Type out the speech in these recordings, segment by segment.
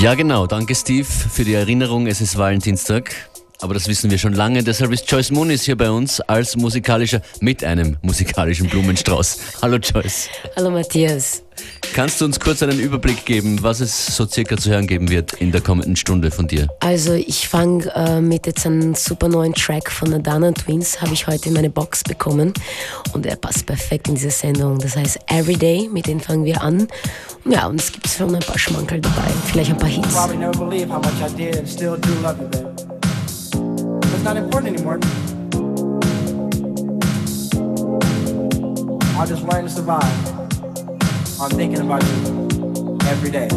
Ja, genau. Danke, Steve, für die Erinnerung. Es ist Valentinstag. Aber das wissen wir schon lange. Deshalb ist Joyce Moonis hier bei uns als musikalischer, mit einem musikalischen Blumenstrauß. Hallo Joyce. Hallo Matthias. Kannst du uns kurz einen Überblick geben, was es so circa zu hören geben wird in der kommenden Stunde von dir? Also ich fange äh, mit jetzt einem super neuen Track von Adana Twins, habe ich heute in meine Box bekommen und er passt perfekt in diese Sendung. Das heißt Everyday, mit dem fangen wir an. Ja, und es gibt schon ein paar Schmankerl dabei, vielleicht ein paar Hits. It's not important anymore. I'll just learn to survive. I'm thinking about you every day.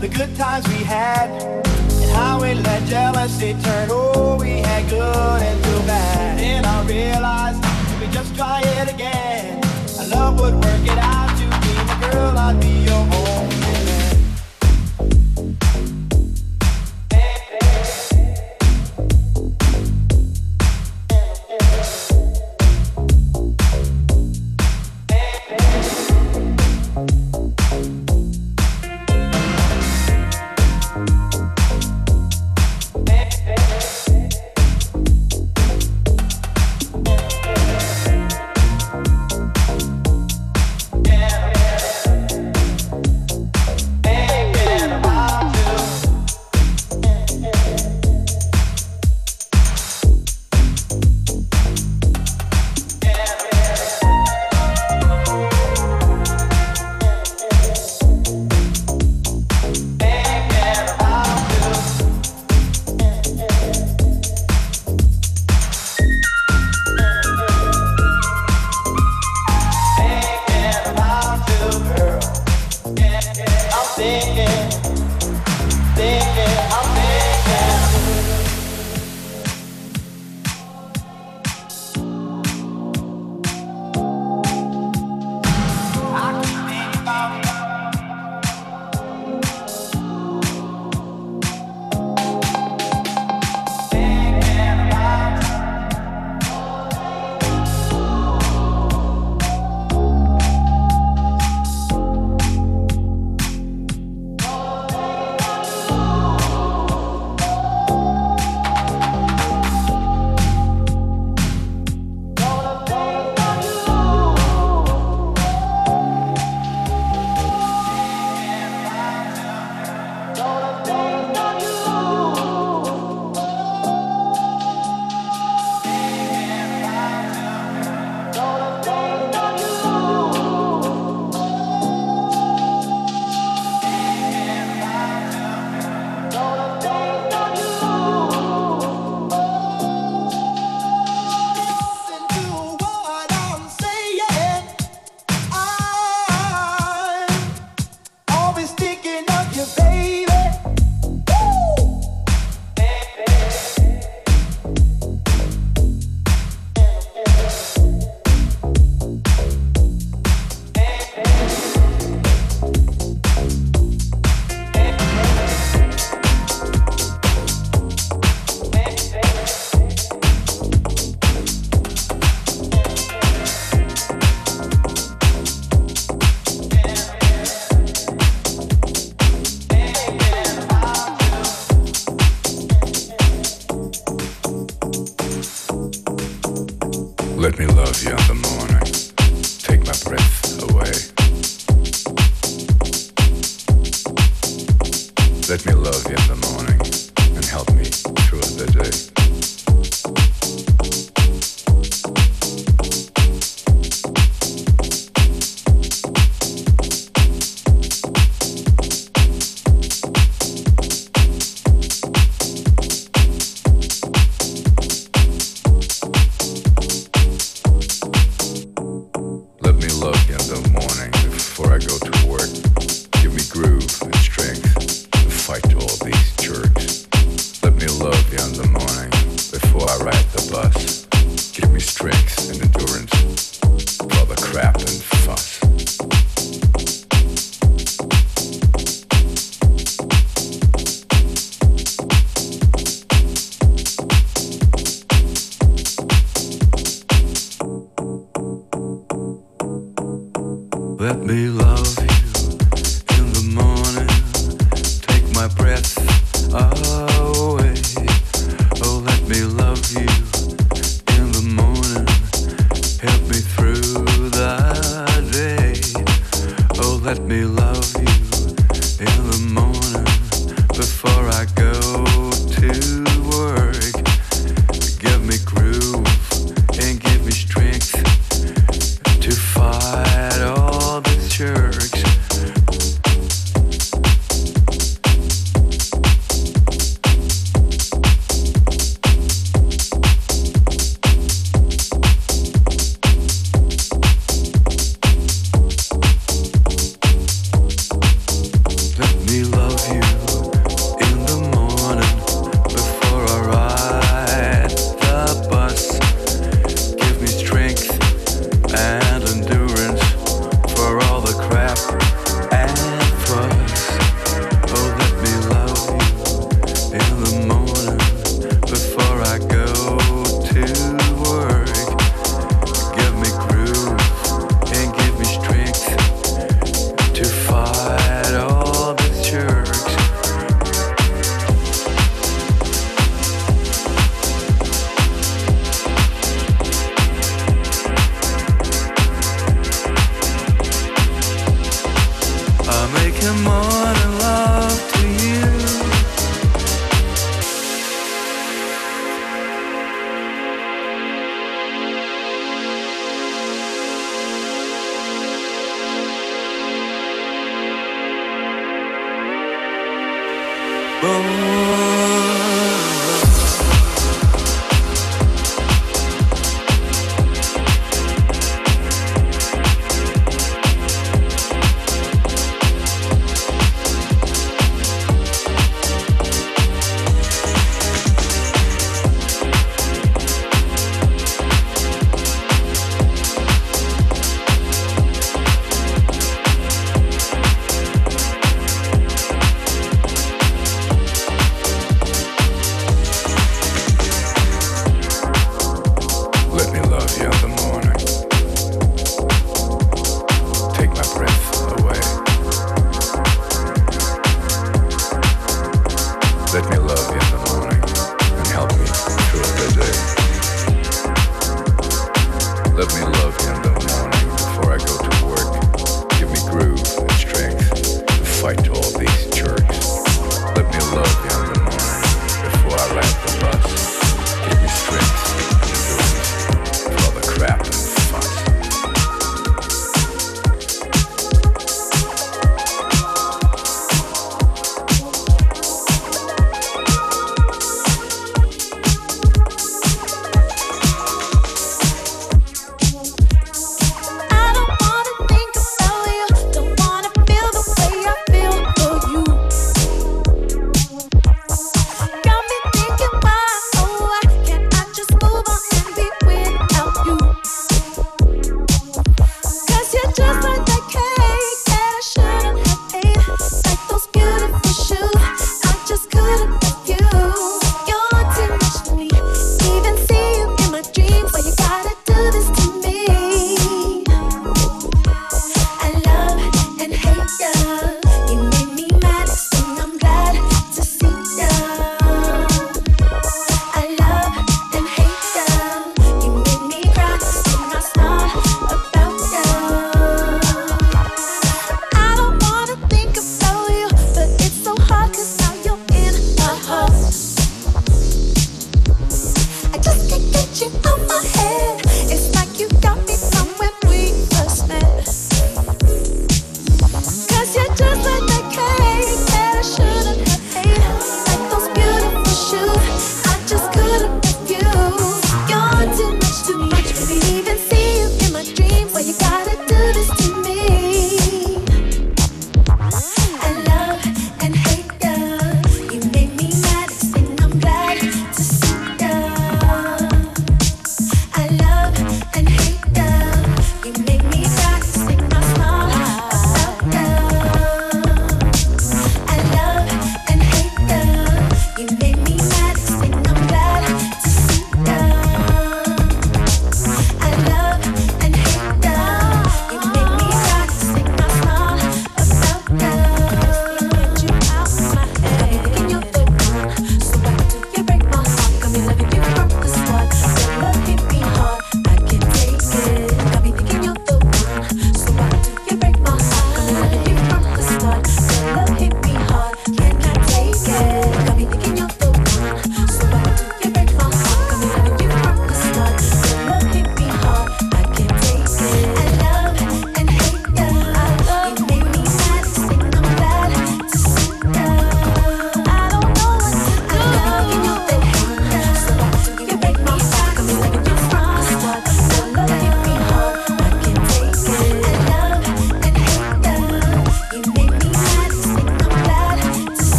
the good times we had, and how we let jealousy turn. Oh, we had good and too bad. And I realized if we just try it again, our love would work it out. You be the girl, I'd be your. boy. morning and help me through the day.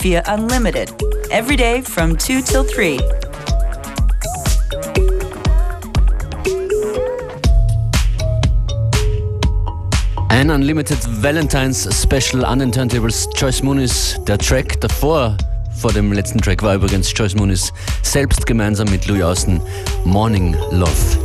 Via Unlimited, every day from 2 till 3. An Unlimited Valentine's Special an den Turntables. Joyce Moonis, der Track davor, vor dem letzten Track war übrigens Joyce Moonis selbst gemeinsam mit Louis Austin Morning Love.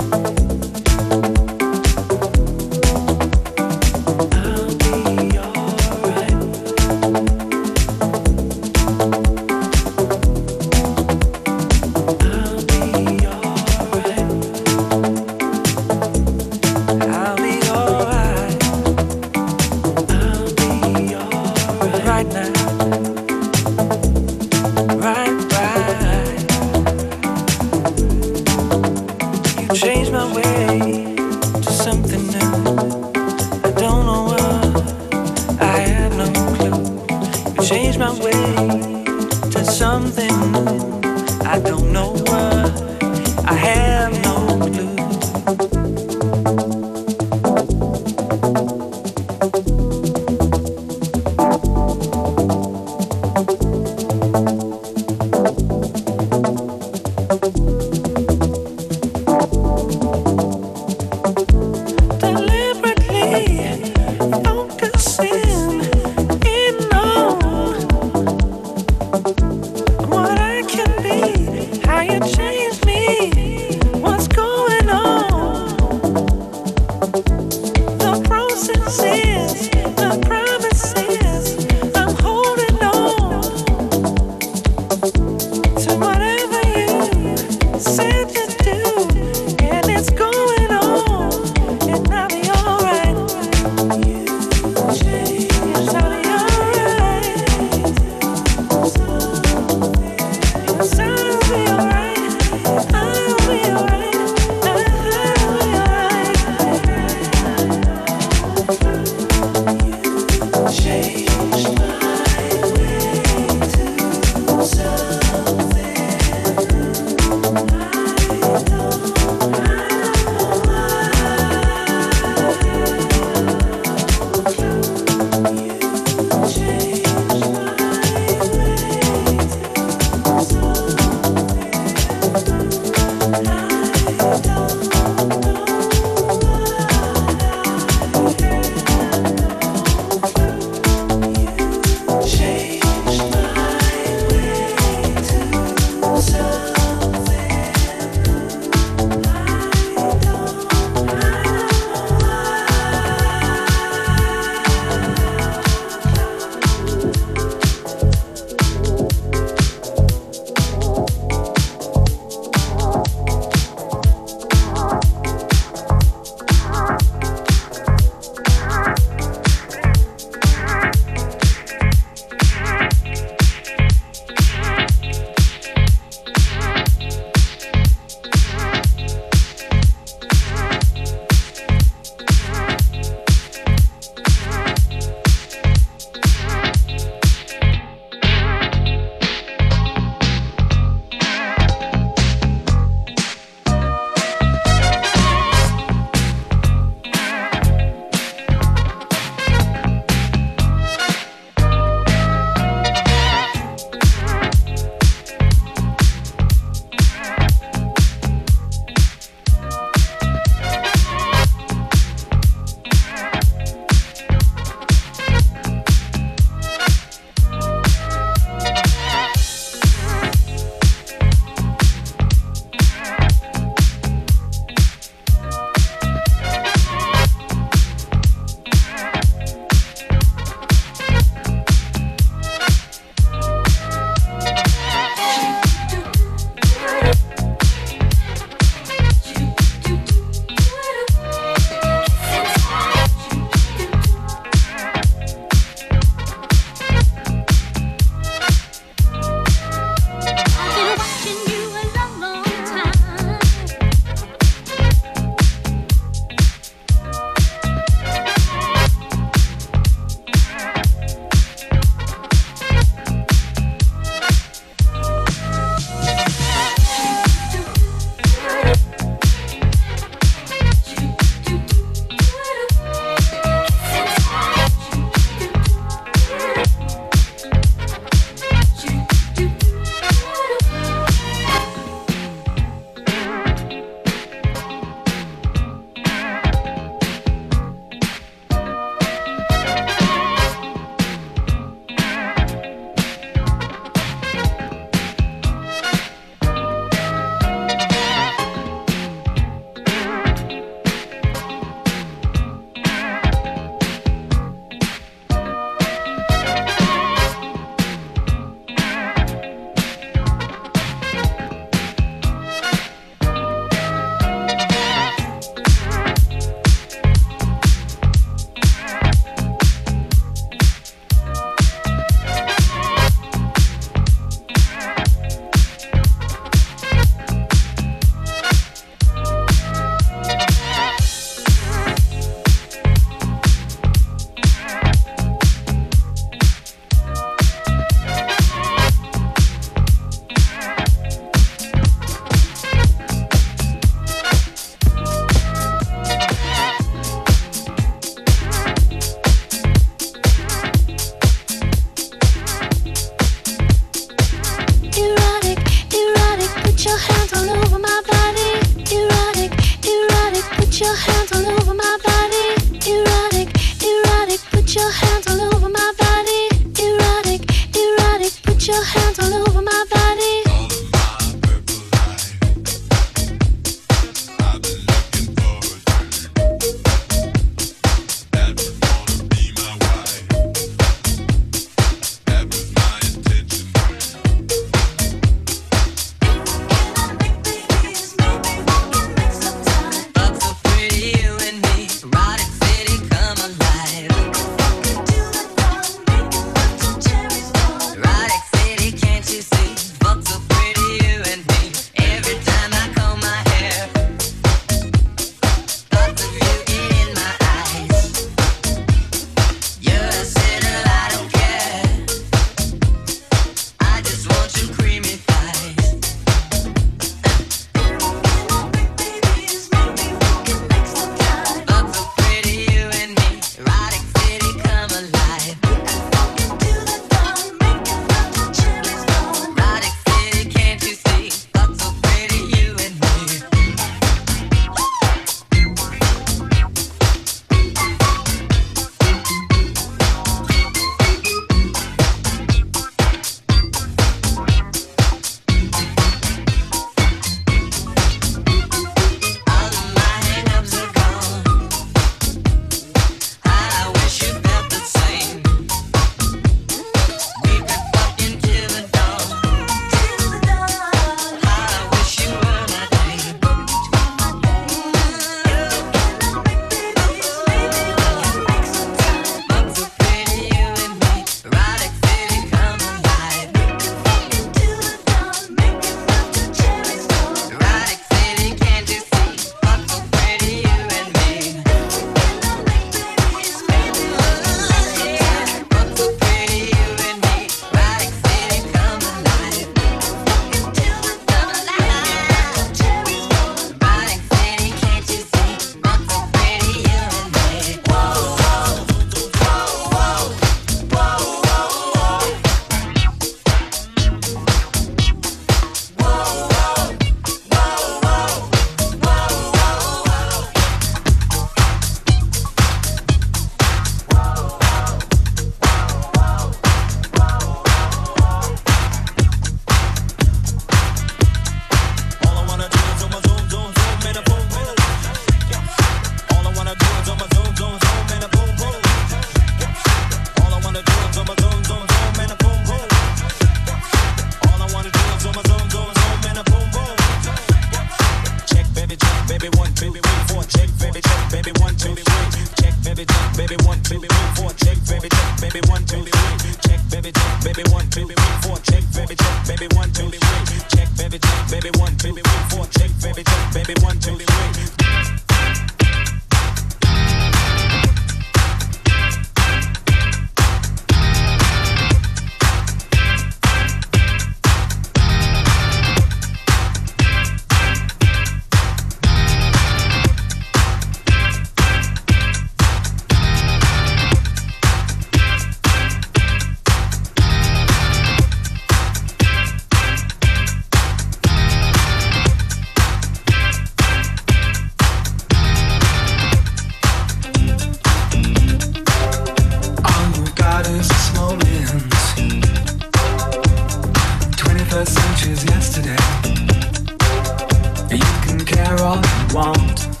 want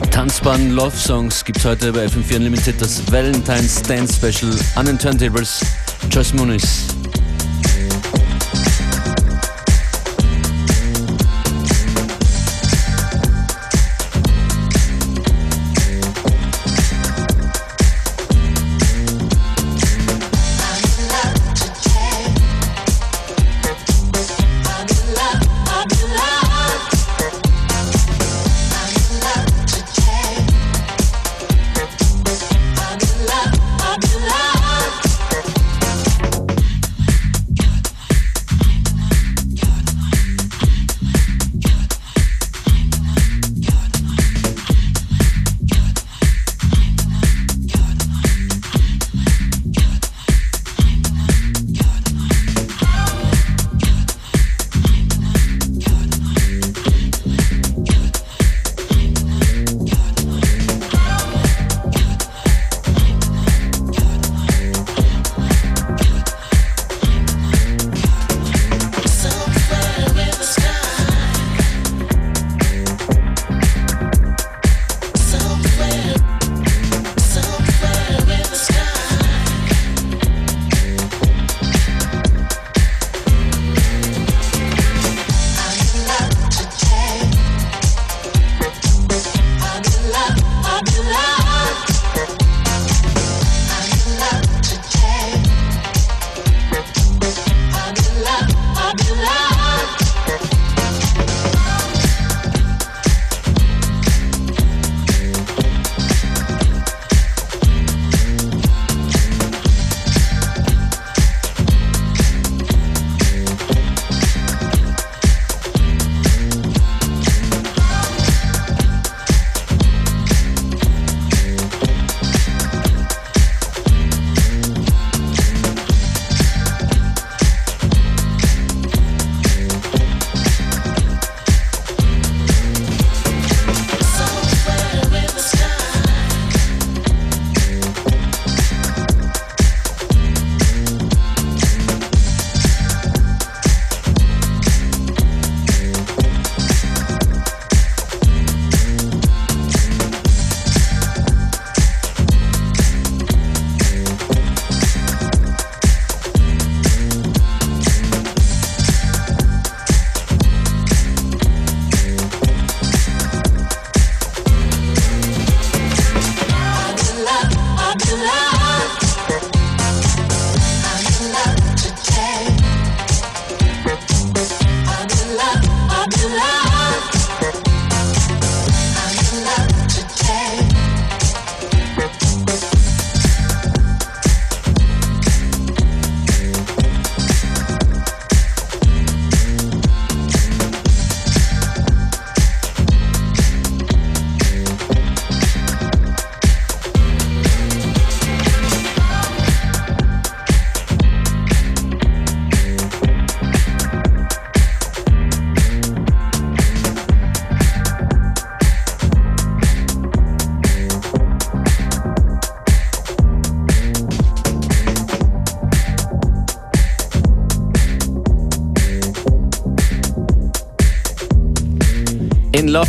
Tanzbaren Love Songs gibt es heute bei FM4 Unlimited das Valentine's Dance Special an den Turntables. Joyce Muniz.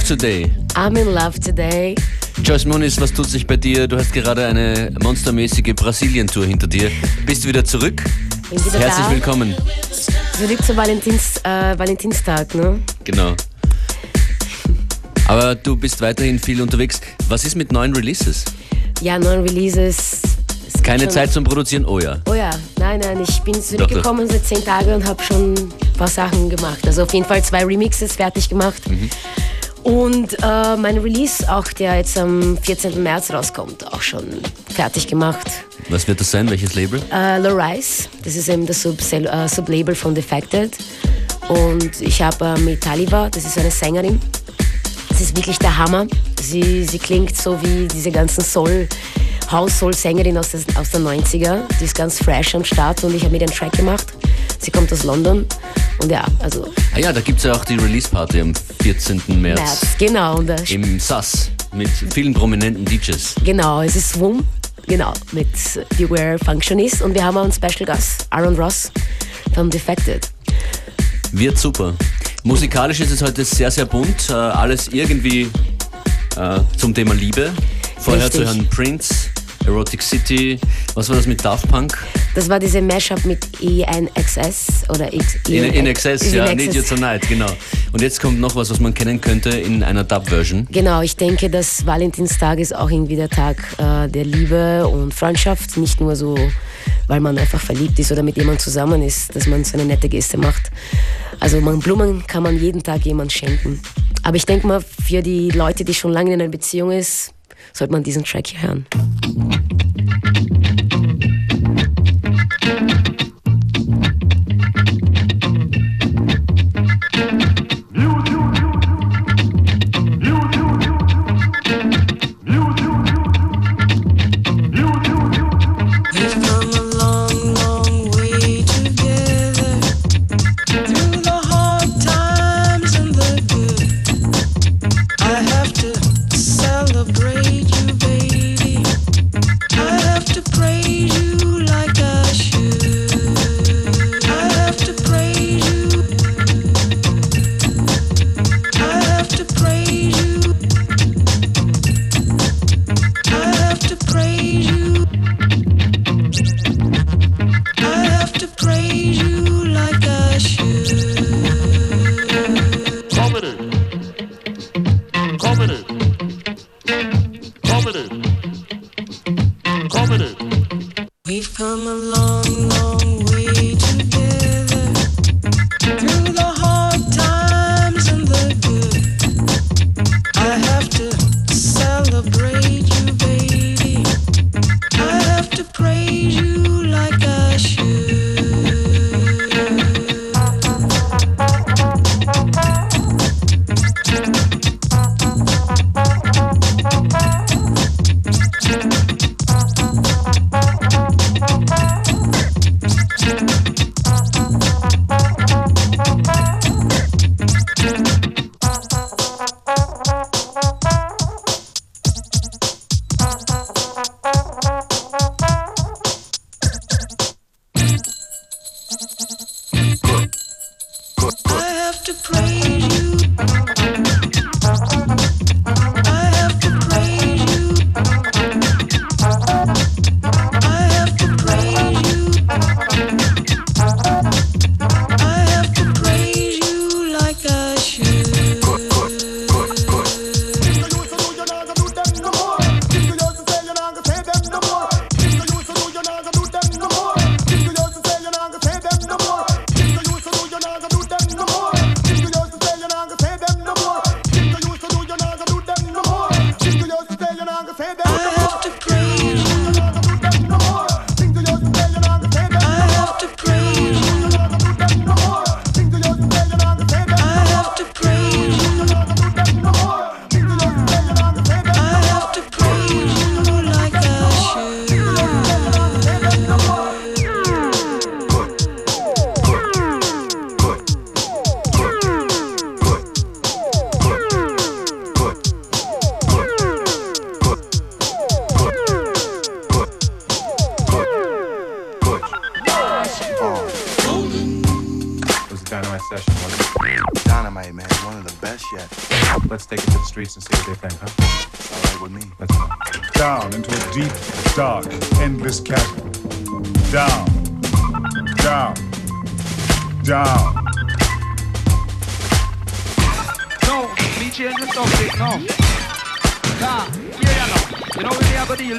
Today. I'm in love today. Joyce Muniz, was tut sich bei dir? Du hast gerade eine monstermäßige Brasilien-Tour hinter dir. Bist du wieder zurück? Bin wieder Herzlich da. willkommen. Zurück zu Valentins, äh, Valentinstag, ne? Genau. Aber du bist weiterhin viel unterwegs. Was ist mit neuen Releases? Ja, neuen Releases. Keine Zeit zum Produzieren? Oh ja. Oh ja, nein, nein, ich bin zurückgekommen seit zehn Tagen und habe schon ein paar Sachen gemacht. Also auf jeden Fall zwei Remixes fertig gemacht. Und äh, mein Release, auch der jetzt am 14. März rauskommt, auch schon fertig gemacht. Was wird das sein? Welches Label? Äh, Lorise, das ist eben das Sub äh, Sublabel von Defected. Und ich habe äh, mit Taliba, das ist eine Sängerin. Das ist wirklich der Hammer. Sie, sie klingt so wie diese ganzen Soul, House-Soul-Sängerin aus, des- aus der 90er. Die ist ganz fresh am Start und ich habe mit den Track gemacht. Sie kommt aus London. Und ja, also Ah ja, da gibt es ja auch die Release-Party am 14. März. März, genau. Und da Im SAS mit vielen prominenten DJs. Genau, es ist Swoom, genau, mit Beware Functionist und wir haben auch einen Special Gast, Aaron Ross von Defected. Wird super. Musikalisch ist es heute sehr, sehr bunt. Äh, alles irgendwie äh, zum Thema Liebe. Vorher Richtig. zu hören Prince, Erotic City. Was war das mit Daft Punk? Das war diese Mashup mit ENXS oder X, In, in Excess, ja, Need You. Tonight, genau. Und jetzt kommt noch was, was man kennen könnte in einer Dub-Version. Genau, ich denke, dass Valentinstag ist auch irgendwie der Tag äh, der Liebe und Freundschaft, nicht nur so, weil man einfach verliebt ist oder mit jemandem zusammen ist, dass man so eine nette Geste macht. Also man, Blumen kann man jeden Tag jemand schenken. Aber ich denke mal, für die Leute, die schon lange in einer Beziehung ist, sollte man diesen Track hier hören.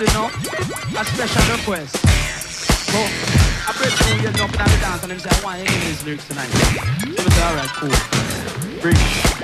you know, a special request. So, I pray to you know, and I dance, and him say, I want to hear these lyrics tonight. So, alright, cool. Bring it.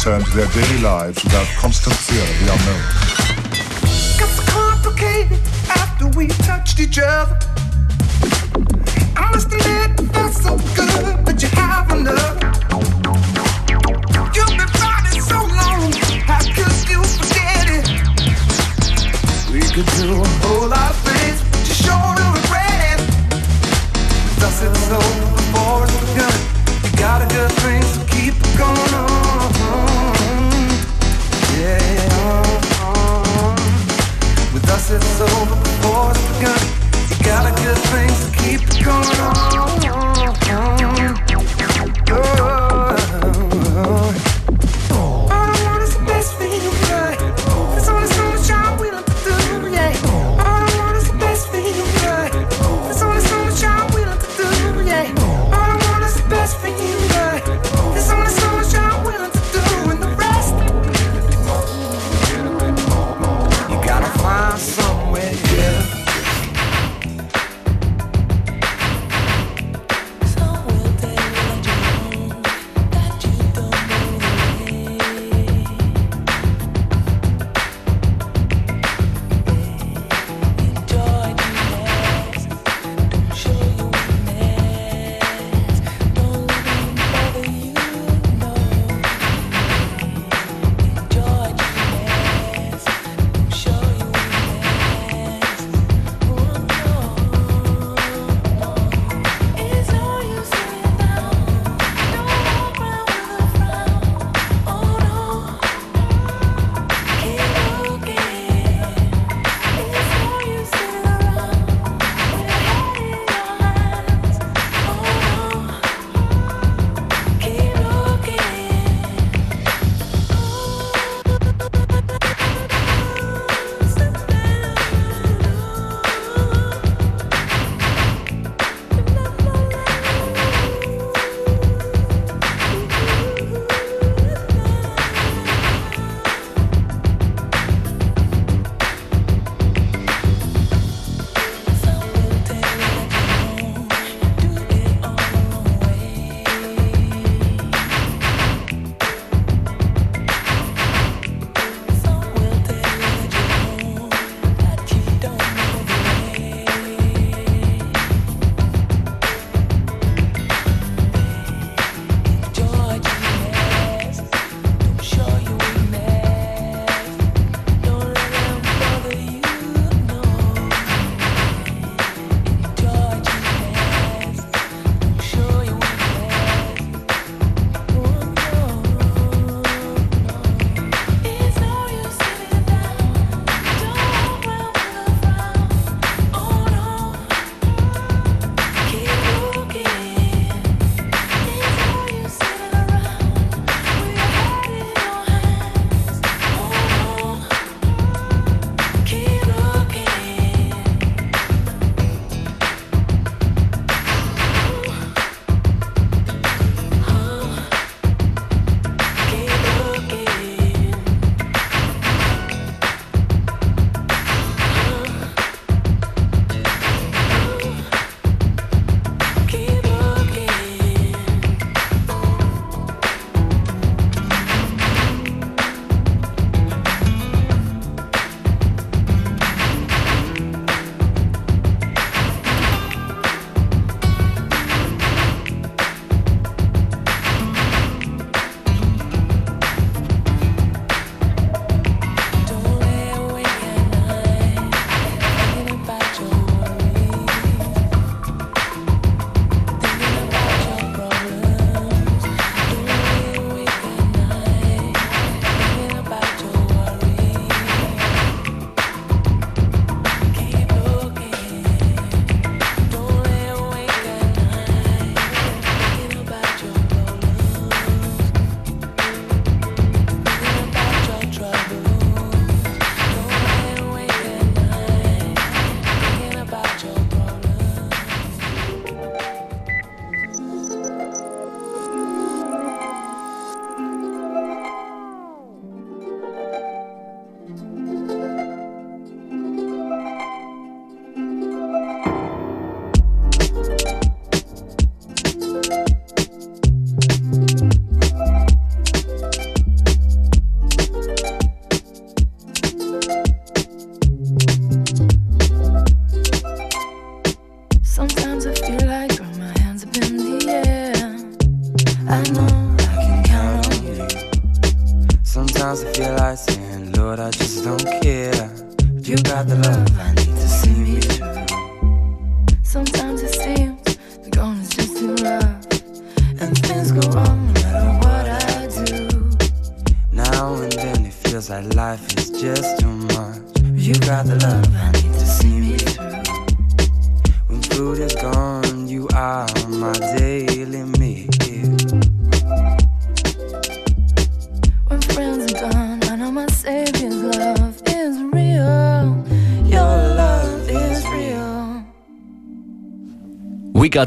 return to their daily lives without constant fear of the unknown. Got so complicated after we touched each other. I must admit, so good, you have enough. You've been fighting so long, could forget it? We could do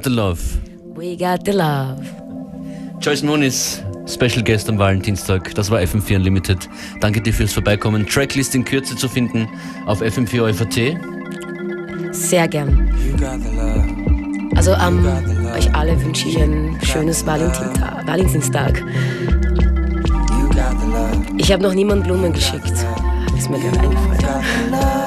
Got the Love. We got the love. Joyce Moonis, Special Guest am Valentinstag. Das war FM4 Unlimited. Danke dir fürs Vorbeikommen. Tracklist in Kürze zu finden auf FM4 OFAT. Sehr gern. You got the love. Also ähm, euch alle wünsche ich ein schönes Valentinstag. Valentinstag. Ich habe noch niemand Blumen geschickt. Ist mir gerade eingefallen.